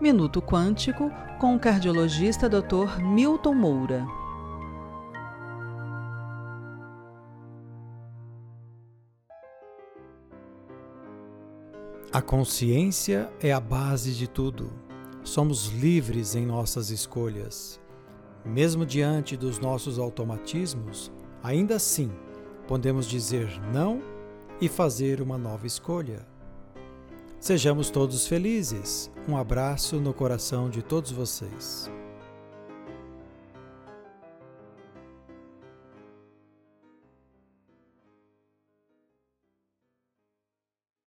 Minuto Quântico com o cardiologista Dr. Milton Moura. A consciência é a base de tudo. Somos livres em nossas escolhas. Mesmo diante dos nossos automatismos, ainda assim podemos dizer não e fazer uma nova escolha. Sejamos todos felizes. Um abraço no coração de todos vocês.